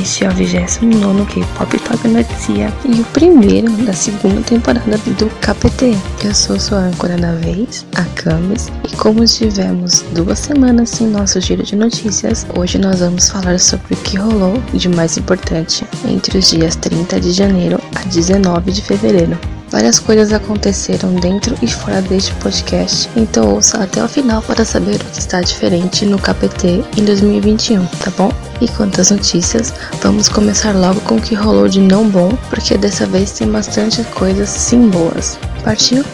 Este é o 29 K-Pop Talk Notícia e o primeiro da segunda temporada do KPT. Eu sou sua âncora da vez, a Camis, e como tivemos duas semanas sem nosso giro de notícias, hoje nós vamos falar sobre o que rolou de mais importante entre os dias 30 de janeiro a 19 de fevereiro. Várias coisas aconteceram dentro e fora deste podcast, então ouça até o final para saber o que está diferente no KPT em 2021, tá bom? E quanto às notícias, vamos começar logo com o que rolou de não bom, porque dessa vez tem bastante coisas sim boas. Partiu?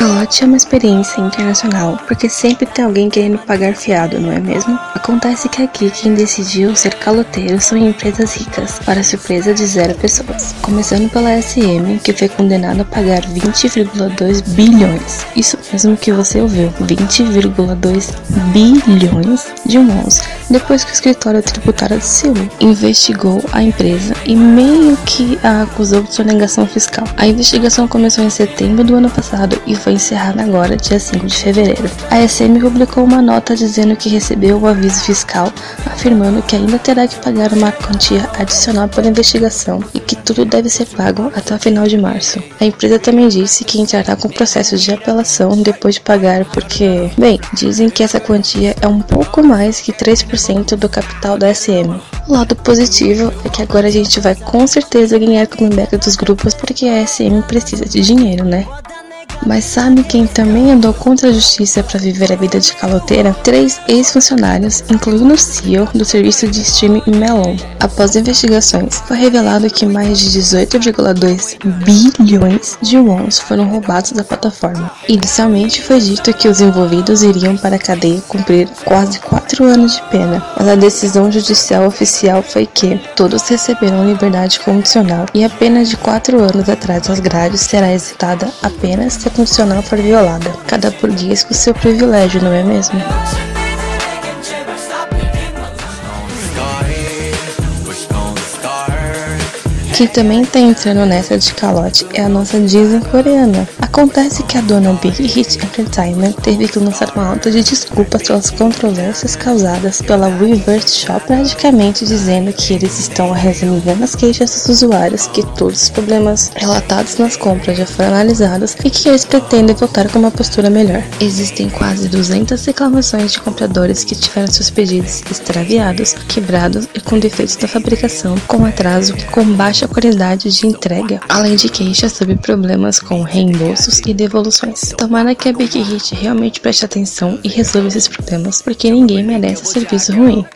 Calote é uma experiência internacional, porque sempre tem alguém querendo pagar fiado, não é mesmo? Acontece que aqui quem decidiu ser caloteiro são empresas ricas, para surpresa de zero pessoas. Começando pela SM, que foi condenada a pagar 20,2 bilhões. Isso mesmo que você ouviu, 20,2 bilhões de wons, depois que o escritório tributário de Seul investigou a empresa e meio que a acusou de sonegação fiscal. A investigação começou em setembro do ano passado e foi encerrada agora, dia 5 de fevereiro. A SM publicou uma nota dizendo que recebeu o aviso fiscal, afirmando que ainda terá que pagar uma quantia adicional pela investigação e que tudo deve ser pago até o final de março. A empresa também disse que entrará com processo de apelação depois de pagar, porque, bem, dizem que essa quantia é um pouco mais que 3% do capital da SM. O lado positivo é que agora a gente vai com certeza ganhar comeback dos grupos porque a SM precisa de dinheiro, né? Mas sabe quem também andou contra a justiça para viver a vida de caloteira? Três ex-funcionários, incluindo o CEO do serviço de streaming Melon. Após investigações, foi revelado que mais de 18,2 bilhões de wons foram roubados da plataforma. Inicialmente foi dito que os envolvidos iriam para a cadeia cumprir quase 4 anos de pena, mas a decisão judicial oficial foi que todos receberão liberdade condicional e a pena de 4 anos atrás das grades será executada apenas constitucional for violada. Cada burguês com seu privilégio, não é mesmo? Quem também tá entrando nessa de calote é a nossa Disney coreana. Acontece que a dona Big Hit Entertainment teve que lançar uma alta de desculpas pelas controvérsias causadas pela Reverse Shop, praticamente dizendo que eles estão resolvendo as queixas dos usuários, que todos os problemas relatados nas compras já foram analisados e que eles pretendem voltar com uma postura melhor. Existem quase 200 reclamações de compradores que tiveram seus pedidos extraviados, quebrados e com defeitos na fabricação, com atraso, com baixa qualidade de entrega, além de queixas sobre problemas com reembolsos e devoluções. Tomara que a Big Hit realmente preste atenção e resolva esses problemas, porque ninguém merece serviço ruim.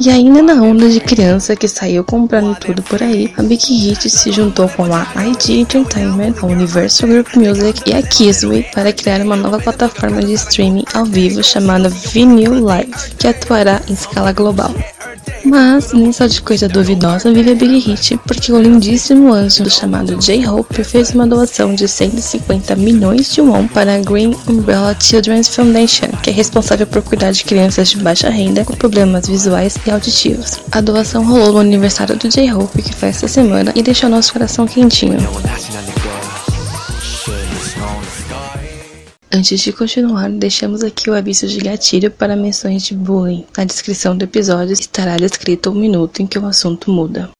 E ainda na onda de criança que saiu comprando tudo por aí, a Big Hit se juntou com a ID Entertainment, a Universal Group Music e a Kisway para criar uma nova plataforma de streaming ao vivo chamada Vinyl Live, que atuará em escala global. Mas, nessa de coisa duvidosa, vive a Big Hit, porque o lindíssimo anjo chamado J-Hope fez uma doação de 150 milhões de won para a Green Umbrella Children's Foundation, que é responsável por cuidar de crianças de baixa renda com problemas visuais e auditivos. A doação rolou no aniversário do J-Hope, que foi essa semana, e deixou nosso coração quentinho. Antes de continuar, deixamos aqui o aviso de gatilho para menções de bullying. Na descrição do episódio estará descrito o minuto em que o assunto muda.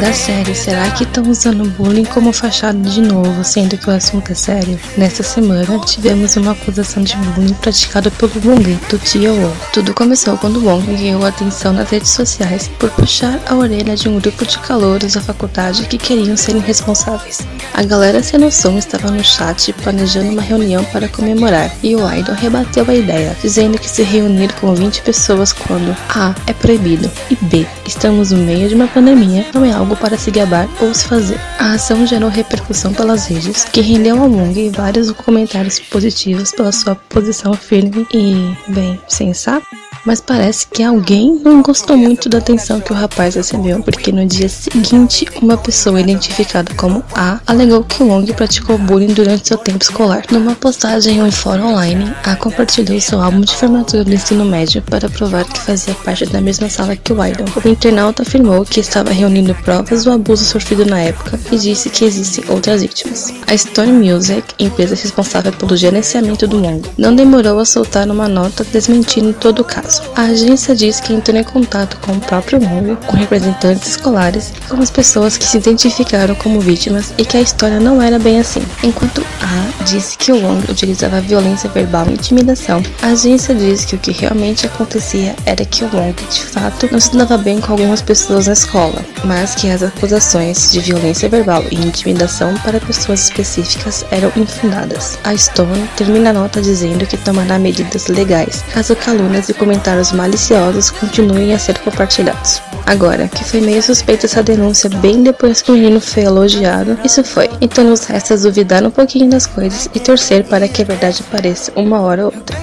Da série, será que estão usando bullying como fachada de novo, sendo que o assunto é sério? Nessa semana, tivemos uma acusação de bullying praticada pelo Bonguito Tio. Tudo começou quando Wong ganhou atenção nas redes sociais por puxar a orelha de um grupo de calouros da faculdade que queriam ser irresponsáveis. A galera sem noção estava no chat planejando uma reunião para comemorar e o idol rebateu a ideia, dizendo que se reunir com 20 pessoas quando A é proibido e B estamos no meio de uma pandemia não é algo algo para se gabar ou se fazer. A ação gerou repercussão pelas redes, que rendeu ao Wong vários comentários positivos pela sua posição firme e, bem, sensata Mas parece que alguém não gostou muito da atenção que o rapaz recebeu, porque no dia seguinte, uma pessoa identificada como A alegou que Wong praticou bullying durante seu tempo escolar. Numa postagem em um fórum online, A compartilhou seu álbum de formatura do ensino médio para provar que fazia parte da mesma sala que o idol. O internauta afirmou que estava reunindo provas do abuso sofrido na época e disse que existem outras vítimas. A Stone Music, empresa responsável pelo gerenciamento do Wong, não demorou a soltar uma nota desmentindo todo o caso. A agência diz que entrou em contato com o próprio Wong, com representantes escolares e com as pessoas que se identificaram como vítimas e que a história não era bem assim. Enquanto A disse que o Wong utilizava violência verbal e intimidação, a agência diz que o que realmente acontecia era que o Wong, de fato, não se dava bem com algumas pessoas na escola, mas que as acusações de violência verbal e intimidação para pessoas específicas eram infundadas. A Stone termina a nota dizendo que tomará medidas legais caso calúnias e comentários maliciosos continuem a ser compartilhados. Agora, que foi meio suspeita essa denúncia bem depois que o menino foi elogiado, isso foi. Então nos resta duvidar um pouquinho das coisas e torcer para que a verdade apareça uma hora ou outra.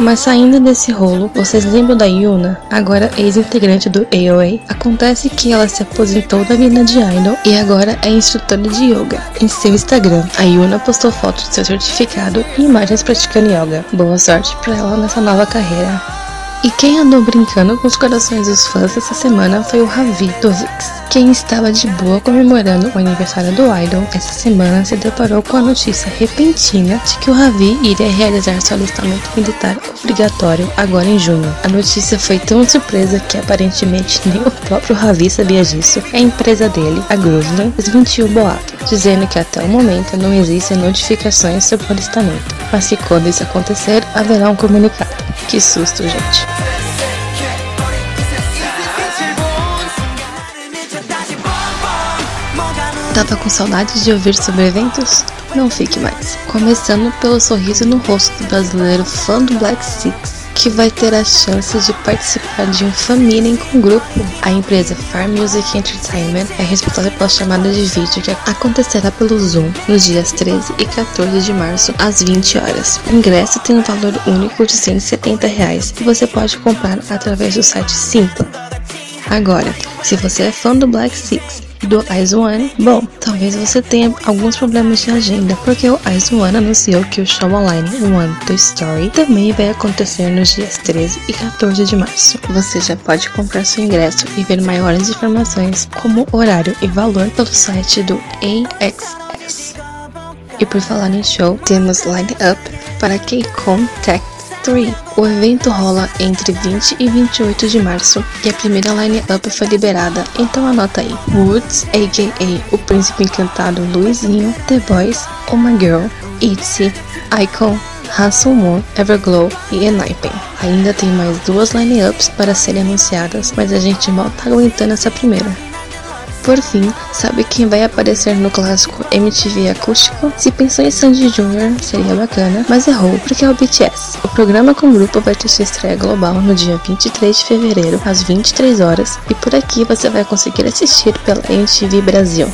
Mas saindo desse rolo, vocês lembram da Yuna, agora ex-integrante do AOA? Acontece que ela se aposentou da vida de idol e agora é instrutora de yoga. Em seu Instagram, a Yuna postou fotos de seu certificado e imagens praticando yoga. Boa sorte para ela nessa nova carreira. E quem andou brincando com os corações dos fãs essa semana foi o Ravi do Vix. Quem estava de boa comemorando o aniversário do Idol essa semana se deparou com a notícia repentina de que o Ravi iria realizar seu alistamento militar obrigatório agora em junho. A notícia foi tão surpresa que aparentemente nem o próprio Ravi sabia disso. A empresa dele, a Grooveland, desmentiu o boato, dizendo que até o momento não existem notificações sobre o alistamento, mas que quando isso acontecer haverá um comunicado. Que susto, gente. Tava com saudades de ouvir sobre eventos? Não fique mais. Começando pelo sorriso no rosto do brasileiro fã do Black Six, que vai ter a chance de participar de um família com grupo. A empresa Far Music Entertainment é responsável pela chamada de vídeo que acontecerá pelo Zoom nos dias 13 e 14 de março às 20 horas. O ingresso tem um valor único de 170 reais e você pode comprar através do site Simpla. Agora, se você é fã do Black Six do Ice One, bom, talvez você tenha alguns problemas de agenda, porque o Ice One anunciou que o show online One The Story também vai acontecer nos dias 13 e 14 de março. Você já pode comprar seu ingresso e ver maiores informações, como horário e valor, pelo site do AXS. E por falar em show, temos line up para K-Con Tech 3. O evento rola entre 20 e 28 de março e a primeira line-up foi liberada, então anota aí. Woods, a.k.a. o príncipe encantado Luizinho, The Boys, Oh My Girl, ITZY, Icon, Hanson Moon, Everglow e Enhypen. Ainda tem mais duas line-ups para serem anunciadas, mas a gente mal tá aguentando essa primeira. Por fim, sabe quem vai aparecer no clássico MTV Acústico? Se pensou em Sandy Jr., seria bacana, mas errou porque é o BTS. O programa com o grupo vai ter sua estreia global no dia 23 de fevereiro, às 23 horas, e por aqui você vai conseguir assistir pela MTV Brasil.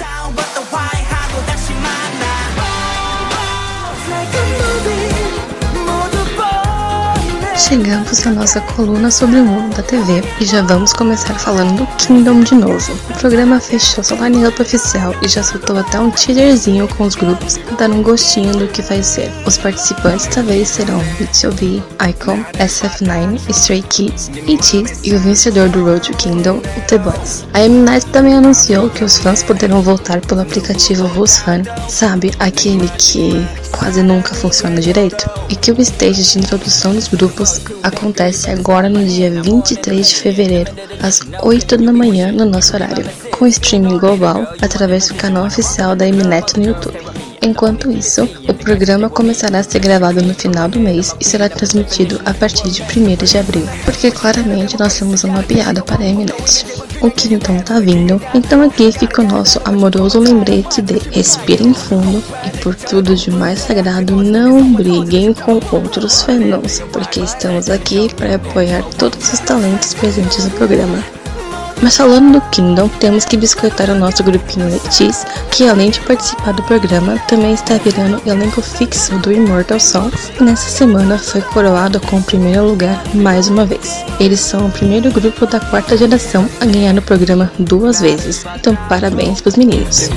Chegamos à nossa coluna sobre o mundo da TV e já vamos começar falando do Kingdom de novo. O programa fechou sua line-up oficial e já soltou até um teaserzinho com os grupos para dar um gostinho do que vai ser. Os participantes talvez serão B2B, Icon, SF9, Stray Kids, ETs e o vencedor do Road to Kingdom, o The Boys. A Mnet também anunciou que os fãs poderão voltar pelo aplicativo Fun, sabe, aquele que quase nunca funciona direito, e que o stage de introdução dos grupos acontece agora no dia 23 de fevereiro, às 8 da manhã no nosso horário, com streaming global através do canal oficial da Mnet no YouTube. Enquanto isso, o programa começará a ser gravado no final do mês e será transmitido a partir de 1 de abril, porque claramente nós temos uma piada para a Mnet. O que então tá vindo, então aqui fica o nosso amoroso lembrete de respirem fundo e por tudo de mais sagrado não briguem com outros fandoms, porque estamos aqui para apoiar todos os talentos presentes no programa. Mas falando do Kingdom, temos que biscoitar o nosso grupinho Letis, que além de participar do programa, também está virando elenco fixo do Immortal Songs e nessa semana foi coroado com o primeiro lugar mais uma vez. Eles são o primeiro grupo da quarta geração a ganhar o programa duas vezes, então parabéns pros meninos.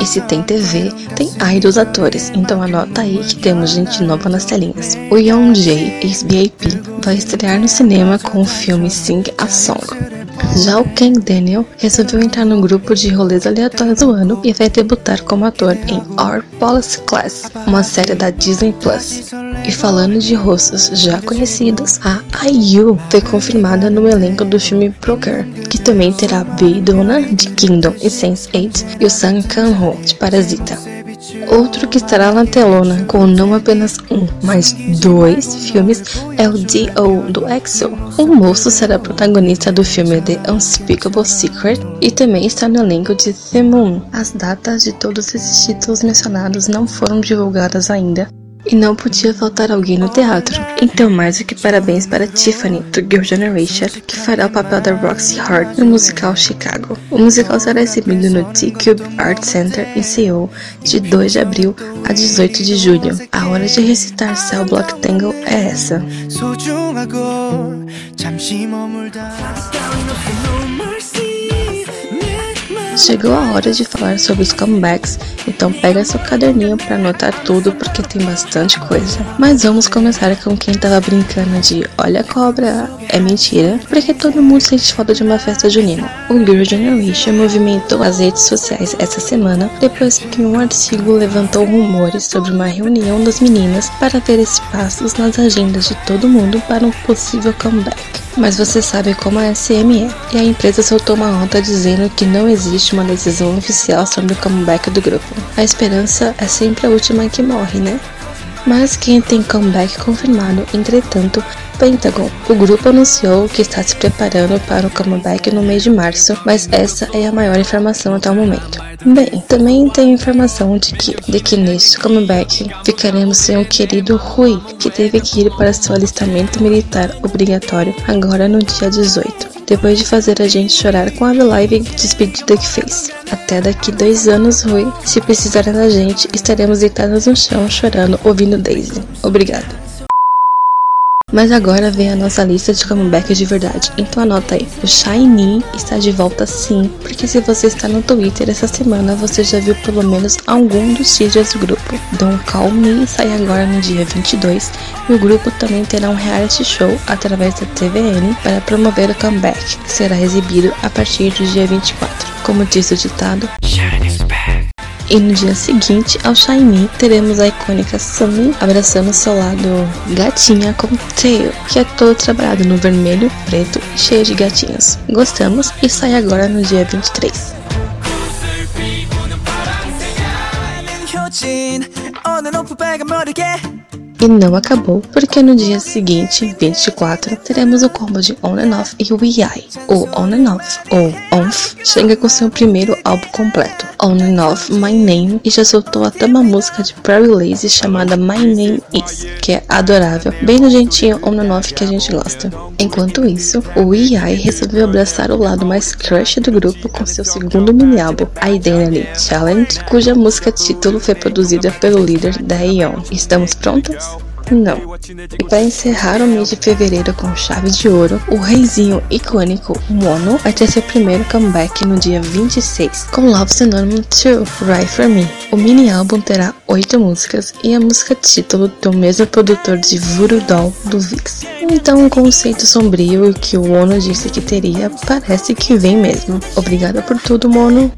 E se tem TV, tem idols atores, então anota aí que temos gente nova nas telinhas. O Young Jae, ex-BAP, vai estrear no cinema com o filme Sing a Song. Já o Ken Daniel resolveu entrar no grupo de rolês aleatórios do ano e vai debutar como ator em Our Policy Class, uma série da Disney Plus. E falando de rostos já conhecidos, a IU foi confirmada no elenco do filme Broker, que também terá Bey Dona de Kingdom e Sense8 e o Sang Kang-ho de Parasita. Outro que estará na telona com não apenas um, mas dois filmes é o D.O. do EXO. O moço será protagonista do filme The Unspeakable Secret e também está no elenco de The Moon. As datas de todos esses títulos mencionados não foram divulgadas ainda, e não podia faltar alguém no teatro. Então, mais do que parabéns para Tiffany, do Girl Generation, que fará o papel da Roxy Hart no musical Chicago. O musical será exibido no T-Cube Art Center em Seoul, de 2 de abril a 18 de junho. A hora de recitar Cell Block Tangle é essa. Chegou a hora de falar sobre os comebacks, então pega seu caderninho para anotar tudo porque tem bastante coisa. Mas vamos começar com quem tava brincando de olha a cobra, é mentira, porque todo mundo sente falta de uma festa junina. O Girl Generation movimentou as redes sociais essa semana depois que um artigo levantou rumores sobre uma reunião das meninas para ver espaços nas agendas de todo mundo para um possível comeback. Mas você sabe como a SM é, e a empresa soltou uma nota dizendo que não existe uma decisão oficial sobre o comeback do grupo. A esperança é sempre a última que morre, né? Mas quem tem comeback confirmado, entretanto, Pentagon. O grupo anunciou que está se preparando para o comeback no mês de março, mas essa é a maior informação até o momento. Bem, também tem informação de que, de que neste comeback ficaremos sem o querido Rui, que teve que ir para seu alistamento militar obrigatório agora no dia 18 depois de fazer a gente chorar com a live despedida que fez. Até daqui dois anos, Rui. Se precisarem da gente, estaremos deitadas no chão chorando ouvindo Daisy. Obrigada. Mas agora vem a nossa lista de comebacks de verdade. Então anota aí. O Shiny está de volta sim, porque se você está no Twitter essa semana, você já viu pelo menos algum dos teasers do grupo. Don't Call Me sai agora no dia 22 e o grupo também terá um reality show através da TVN para promover o comeback, que será exibido a partir do dia 24. Como diz o ditado, e no dia seguinte, ao Shiny, teremos a icônica Sunny abraçando seu lado gatinha com Tail, que é todo trabalhado no vermelho, preto e cheio de gatinhos. Gostamos e sai agora no dia 23. E não acabou, porque no dia seguinte, 24, teremos o combo de On and Off e o EI. O On and Off, ou ONF, chega com seu primeiro álbum completo, On and Off My Name, e já soltou até uma música de Prairie Lazy chamada My Name Is, que é adorável, bem no jeitinho On and Off que a gente gosta. Enquanto isso, o EI resolveu abraçar o lado mais crush do grupo com seu segundo mini-álbum, Identity Challenge, cuja música título foi produzida pelo líder da Aeon. Estamos prontas? Não. E para encerrar o mês de fevereiro com chave de ouro, o reizinho icônico Mono vai ter seu primeiro comeback no dia 26 com Love Synonym 2, Right For Me. O mini álbum terá oito músicas e a música título do mesmo produtor de Voodoo Doll do VIX. Então, o conceito sombrio que o Ono disse que teria parece que vem mesmo. Obrigada por tudo, Mono.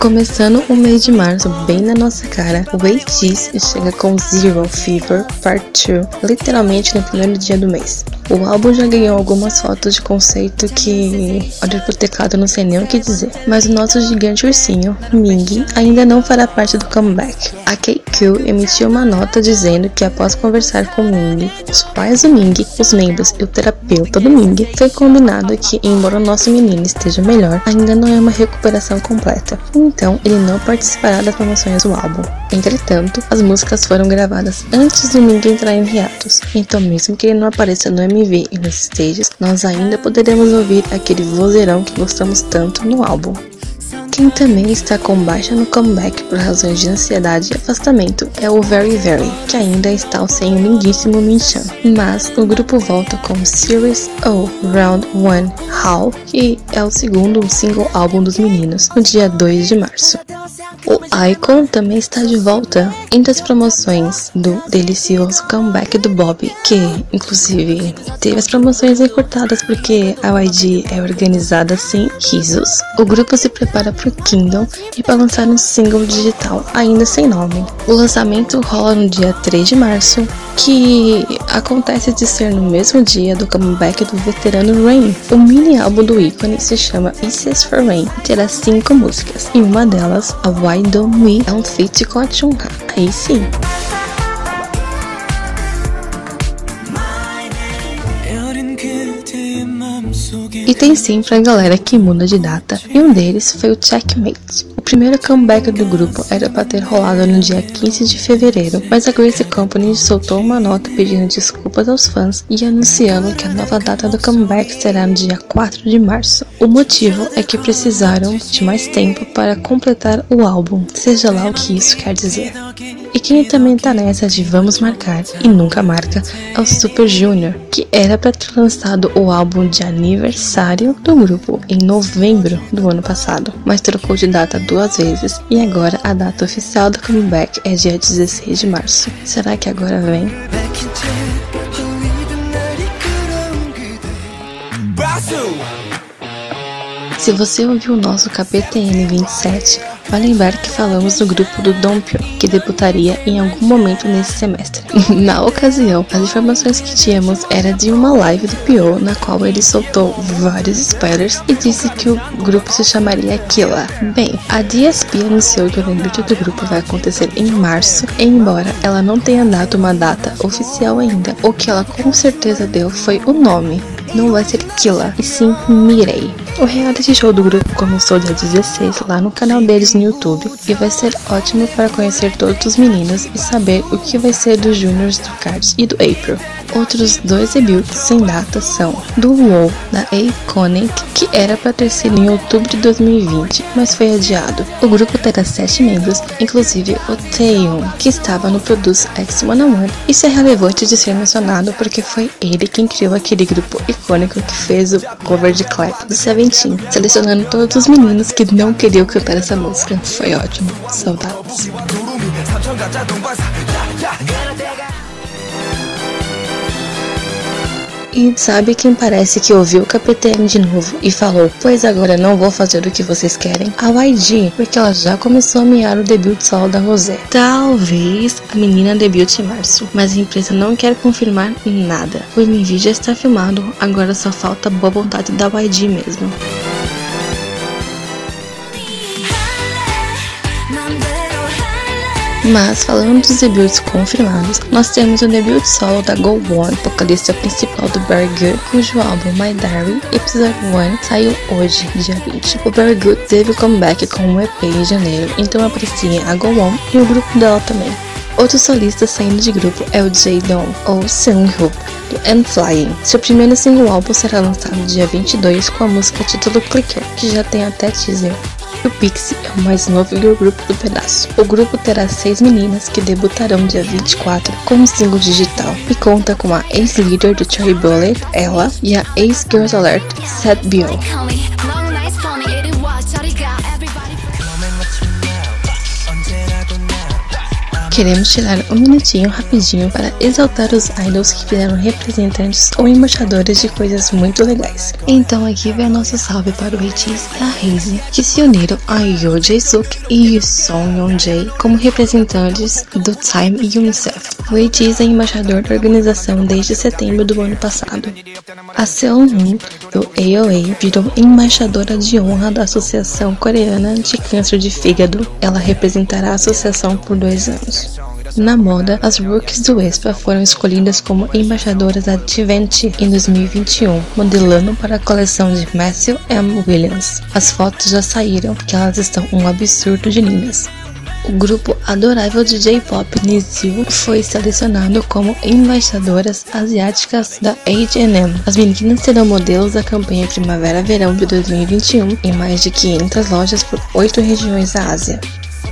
Começando o mês de março bem na nossa cara, o ATEEZ chega com Zero Fever Part 2, literalmente no primeiro dia do mês. O álbum já ganhou algumas fotos de conceito que, olha pro teclado, não sei nem o que dizer. Mas o nosso gigante ursinho, Ming, ainda não fará parte do comeback. A KQ emitiu uma nota dizendo que após conversar com Ming, os pais do Ming, os membros e o terapeuta do Ming, foi combinado que, embora o nosso menino esteja melhor, ainda não é uma recuperação completa. Então, ele não participará das promoções do álbum. Entretanto, as músicas foram gravadas antes do Ming entrar em hiatus, então mesmo que ele não apareça no MV e nos stages, nós ainda poderemos ouvir aquele vozeirão que gostamos tanto no álbum. Quem também está com baixa no comeback por razões de ansiedade e afastamento é o Very Very, que ainda está sem o lindíssimo Minchan. Mas o grupo volta com Series O Round 1 How, que é o segundo single álbum dos meninos, no dia 2 de março. O Icon também está de volta entre as promoções do delicioso comeback do Bob, que inclusive teve as promoções encurtadas porque a YG é organizada sem risos. O grupo se prepara para o Kingdom e para lançar um single digital ainda sem nome. O lançamento rola no dia 3 de março, que acontece de ser no mesmo dia do comeback do veterano Rain. O mini álbum do ícone se chama Pieces for Rain e terá cinco músicas, e uma delas, a Why Don't We, é um feat com a Chungha. Aí sim. E tem sempre a galera que muda de data, e um deles foi o Checkmate. O primeiro comeback do grupo era para ter rolado no dia 15 de fevereiro, mas a Grace Company soltou uma nota pedindo desculpas aos fãs e anunciando que a nova data do comeback será no dia 4 de março. O motivo é que precisaram de mais tempo para completar o álbum, seja lá o que isso quer dizer. E quem também tá nessa de vamos marcar e nunca marca é o Super Junior, que era para ter lançado o álbum de aniversário do grupo em novembro do ano passado, mas trocou de data duas vezes e agora a data oficial do comeback é dia 16 de março. Será que agora vem? Se você ouviu o nosso KPTN 27, vai lembrar que falamos do grupo do Dompio, que debutaria em algum momento nesse semestre. na ocasião, as informações que tínhamos era de uma live do Pio, na qual ele soltou vários spoilers e disse que o grupo se chamaria Killa. Bem, a DSP anunciou que o debut do grupo vai acontecer em março, embora ela não tenha dado uma data oficial ainda. O que ela com certeza deu foi o nome, não vai ser Killa, e sim Mirei. O reality show do grupo começou dia 16 lá no canal deles no YouTube e vai ser ótimo para conhecer todos os meninos e saber o que vai ser dos Juniors do Cards e do April. Outros dois debuts sem data são do WoW da Iconic, que era para ter sido em outubro de 2020, mas foi adiado. O grupo terá sete membros, inclusive o Taeyeon, que estava no Produce X101. Isso é relevante de ser mencionado porque foi ele quem criou aquele grupo icônico que fez o cover de Clap do Seventeen, selecionando todos os meninos que não queriam cantar essa música. Foi ótimo, saudades. E sabe quem parece que ouviu o KPTM de novo e falou: Pois agora não vou fazer o que vocês querem? A YG, porque ela já começou a mear o debut solo da Rosé. Talvez a menina debute em março, mas a empresa não quer confirmar nada. O MV já está filmado, agora só falta boa vontade da YG mesmo. Mas falando dos debuts confirmados, nós temos o debut solo da Go One, vocalista principal do Very Good, cujo álbum My Diary Episode 1 saiu hoje, dia 20. O Very Good teve o comeback com um EP em janeiro, então aprecia a Go One e o grupo dela também. Outro solista saindo de grupo é o J-Dong, ou Seung-Hook, do I'm Flying. Seu primeiro single álbum será lançado dia 22 com a música título Clicker, que já tem até teaser. O Pixie é o mais novo girl group do pedaço. O grupo terá seis meninas que debutarão dia 24 com um single digital e conta com a ex-líder do Cherry Bullet, ela, e a ex-Girls Alert, Seth Bill. Queremos tirar um minutinho rapidinho para exaltar os idols que fizeram representantes ou embaixadores de coisas muito legais. Então aqui vem nosso salve para o Itis e a Haze, que se uniram a Yoo Jae-suk e Song Yeon-jae como representantes do Time e UNICEF. O Itis é embaixador da organização desde setembro do ano passado. A Seon-hoon, do AOA, virou embaixadora de honra da Associação Coreana de Câncer de Fígado. Ela representará a associação por dois anos. Na moda, as rookies do Expa foram escolhidas como embaixadoras da Givenchy em 2021, modelando para a coleção de Matthew M. Williams. As fotos já saíram, que elas estão um absurdo de lindas. O grupo adorável de J-pop Niziu foi selecionado como embaixadoras asiáticas da H&M. As meninas serão modelos da campanha Primavera-Verão de 2021 em mais de 500 lojas por oito regiões da Ásia.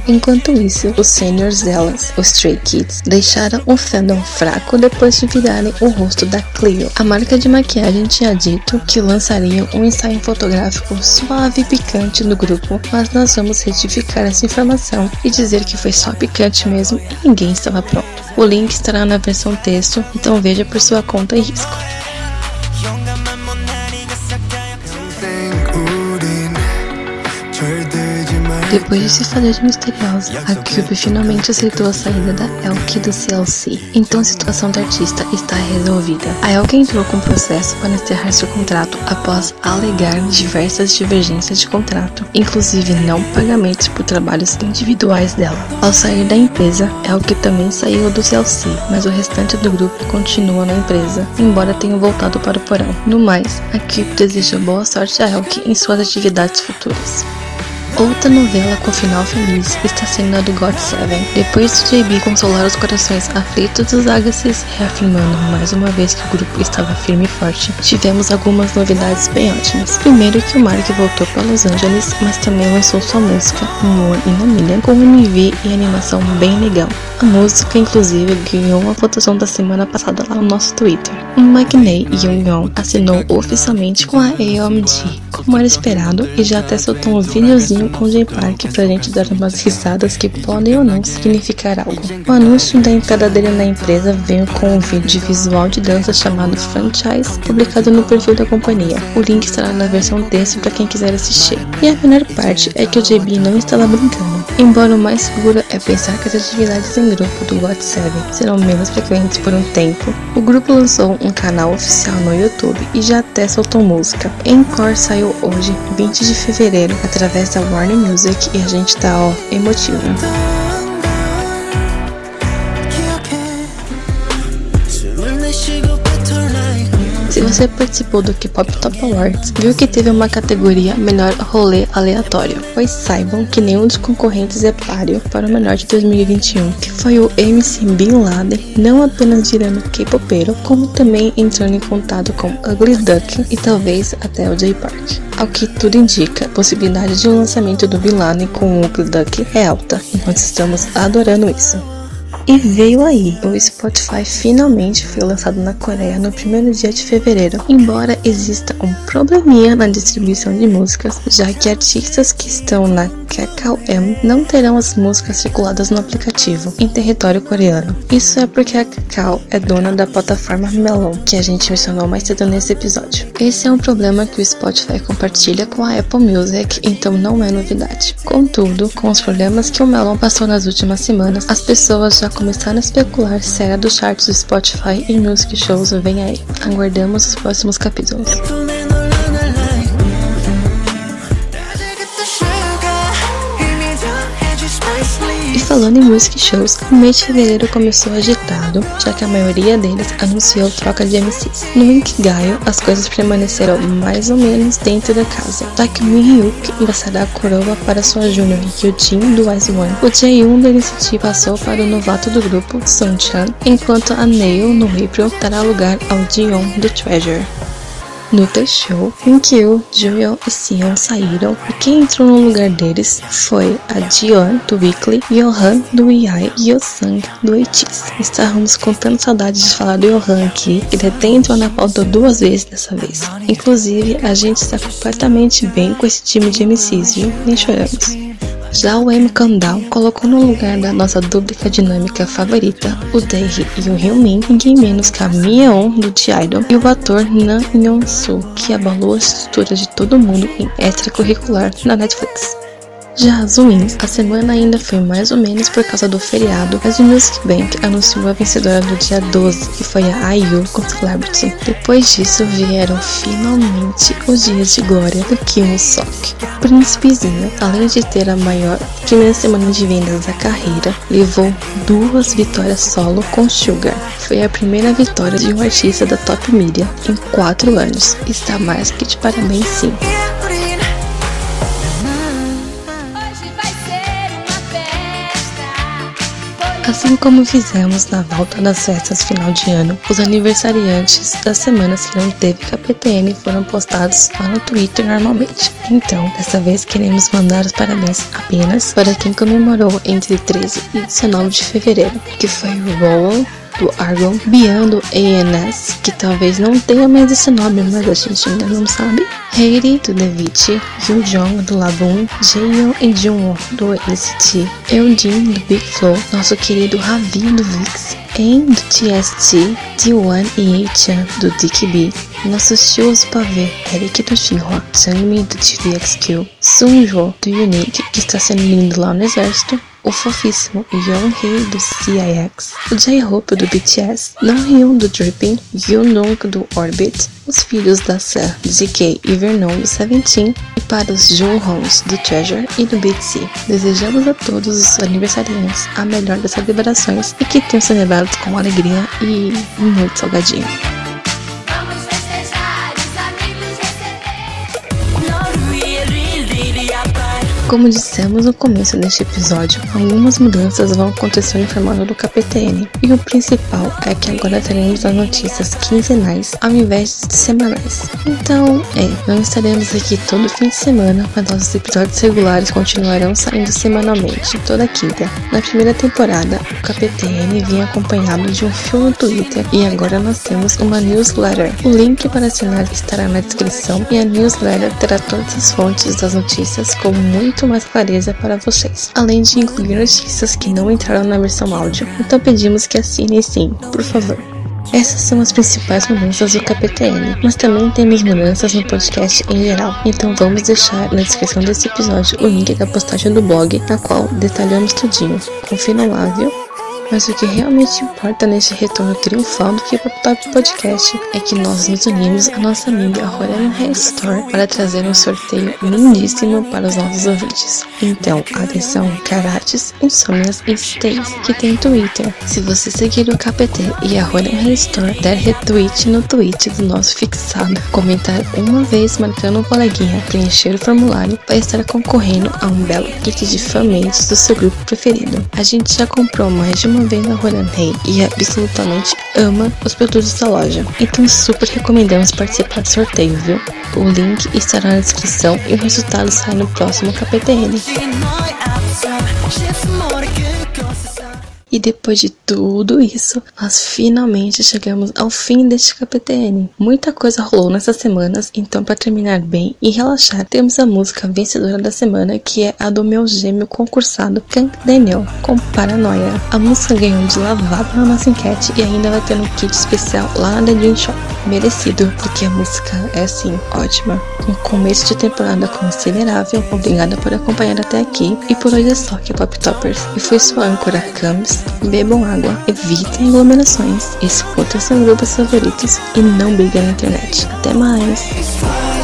Enquanto isso, os seniors delas, os Stray Kids, deixaram o fandom fraco depois de virarem o rosto da Clio. A marca de maquiagem tinha dito que lançariam um ensaio fotográfico suave e picante do grupo, mas nós vamos retificar essa informação e dizer que foi só picante mesmo e ninguém estava pronto. O link estará na versão texto, então veja por sua conta e risco. Depois de se fazer de misteriosa, a Cube finalmente aceitou a saída da Elke do CLC. Então a situação da artista está resolvida. A Elke entrou com processo para encerrar seu contrato após alegar diversas divergências de contrato, inclusive não pagamentos por trabalhos individuais dela. Ao sair da empresa, Elke também saiu do CLC, mas o restante do grupo continua na empresa, embora tenha voltado para o porão. No mais, a Cube deseja boa sorte a Elke em suas atividades futuras. Outra novela com final feliz está sendo a do God Seven. Depois de JB consolar os corações aflitos dos Agassiz, reafirmando mais uma vez que o grupo estava firme e forte, tivemos algumas novidades bem ótimas. Primeiro que o Mark voltou para Los Angeles, mas também lançou sua música, Humor e Milha, com MV e animação bem legal. A música, inclusive, ganhou uma votação da semana passada lá no nosso Twitter. O Magnei Young assinou oficialmente com a AOMG, como era esperado, e já até soltou um videozinho com o J-Park pra gente dar umas risadas que podem ou não significar algo. O anúncio da entrada dele na empresa veio com um vídeo de visual de dança chamado Franchise, publicado no perfil da companhia. O link estará na versão texto para quem quiser assistir. E a melhor parte é que o JB não estava brincando. Embora o mais seguro é pensar que as atividades em grupo do God 7 serão menos frequentes por um tempo, o grupo lançou um canal oficial no YouTube e já até soltou música. Encore saiu hoje, 20 de fevereiro, através da Warner Music e a gente tá ó, emotivo. Se você participou do K-Pop Top Awards, viu que teve uma categoria Melhor Rolê Aleatório, pois saibam que nenhum dos concorrentes é páreo para o melhor de 2021, que foi o MC Bin Laden, não apenas virando K-Popeiro, como também entrando em contato com Ugly Duck e talvez até o J-Park. Ao que tudo indica, a possibilidade de um lançamento do Bin Laden com o Ugly Duck é alta, e nós estamos adorando isso. E veio aí, o Spotify finalmente foi lançado na Coreia no primeiro dia de fevereiro, embora exista um probleminha na distribuição de músicas, já que artistas que estão na Kakao M não terão as músicas circuladas no aplicativo em território coreano. Isso é porque a Kakao é dona da plataforma Melon, que a gente mencionou mais cedo nesse episódio. Esse é um problema que o Spotify compartilha com a Apple Music, então não é novidade. Contudo, com os problemas que o Melon passou nas últimas semanas, as pessoas já começaram a especular se era dos charts do Spotify e Music Shows vem aí. Aguardamos os próximos capítulos. Falando em music shows, o mês de fevereiro começou agitado, já que a maioria deles anunciou troca de MCs. No Inkigayo, as coisas permaneceram mais ou menos dentro da casa, o Mihyuk engraçará a coroa para sua júnior Hyujin do Ice One. O Jae-yoon da NCT passou para o novato do grupo, Chan, enquanto a Nail no April dará lugar ao Jion do Treasure. No T-Show, Kyo, Joel e Sion saíram e quem entrou no lugar deles foi a Jion do Weekly, Yohan do Yai e Yosang do Eitis. Estávamos com tanta saudade de falar do Yohan aqui, ele até entrou na pauta duas vezes dessa vez. Inclusive, a gente está completamente bem com esse time de MCs, viu? Nem choramos. Já o M. Kandal colocou no lugar da nossa dúplica dinâmica favorita, o Dae e o Hyunmin, ninguém menos que a Myeon do T-Idol e o ator Nam Yeon-soo, que abalou a estrutura de todo mundo em extracurricular na Netflix. Já as wins, a semana ainda foi mais ou menos por causa do feriado, mas o Music Bank anunciou a vencedora no dia 12, que foi a IU com Celebrity. Depois disso vieram finalmente os dias de glória do Kim Sok. O príncipezinho, além de ter a maior primeira semana de vendas da carreira, levou duas vitórias solo com Sugar. Foi a primeira vitória de um artista da top media em quatro anos. Está mais que de parabéns sim. Assim como fizemos na volta das festas final de ano, os aniversariantes das semanas que não teve KPTN foram postados lá no Twitter normalmente. Então, dessa vez queremos mandar os parabéns apenas para quem comemorou entre 13 e 19 de fevereiro, que foi o Rowan, do Argon, do ANS, que talvez não tenha mais esse nome, mas a gente ainda não sabe. Heidi do Nevichi, Yu Jong do Laboon, Jaeyoung e Jungwon do NCT, Eugene do Big Flow, nosso querido Ravi do VIX, En do TST, D1 e Ei-chan do DKB, nossos tios pavê, Eric do Shinhwa, Sangmi do TVXQ, Sunjo do Unique, que está sendo lindo lá no exército, o fofíssimo Young-hee do CIX, o J-Hope do BTS, Non-hyun do Dripping, Yoonung do Orbit, os filhos da Seo, DK e Vernon do Seventeen e para os Junhons do Treasure e do BTC. Desejamos a todos os aniversariantes a melhor das celebrações e que tenham celebrado com alegria e muito salgadinho. Como dissemos no começo deste episódio, algumas mudanças vão acontecer no formato do KPTN, e o principal é que agora teremos as notícias quinzenais ao invés de semanais. Então, é, não estaremos aqui todo fim de semana, mas nossos episódios regulares continuarão saindo semanalmente, toda quinta. Na primeira temporada, o KPTN vinha acompanhado de um filme no Twitter e agora nós temos uma newsletter. O link para assinar estará na descrição e a newsletter terá todas as fontes das notícias com muito muito mais clareza para vocês, além de incluir notícias que não entraram na versão áudio. Então pedimos que assinem sim, por favor. Essas são as principais mudanças do KPTN, mas também temos mudanças no podcast em geral, então vamos deixar na descrição desse episódio o link da postagem do blog, na qual detalhamos tudinho. Confiram lá, viu? Mas o que realmente importa neste retorno triunfal do K-Pop Podcast é que nós nos unimos à nossa amiga Royal Hair Store para trazer um sorteio lindíssimo para os nossos ouvintes. Então, atenção, Karates, Insônias e Stays, que tem Twitter. Se você seguir o KPT e a Royal Hair Store, der retweet no tweet do nosso fixado, comentar uma vez marcando um coleguinha, preencher o formulário, vai estar concorrendo a um belo kit de fanmates do seu grupo preferido. A gente já comprou mais de uma uma vez na Rei e absolutamente ama os produtos da loja. Então super recomendamos participar do sorteio, viu? O link estará na descrição e o resultado sai no próximo KPTN. E depois de tudo isso, nós finalmente chegamos ao fim deste KPTN. Muita coisa rolou nessas semanas, então para terminar bem e relaxar, temos a música vencedora da semana, que é a do meu gêmeo concursado Kang Daniel, com Paranoia. A música ganhou de lavada na nossa enquete e ainda vai ter um kit especial lá na The Dream Shop. Merecido, porque a música é assim, ótima. Um começo de temporada considerável. Obrigada por acompanhar até aqui. E por hoje é só que Pop Toppers. E foi sua âncora Camis bebam água, evitem aglomerações, escutem seus grupos favoritos e não briguem na internet. Até mais!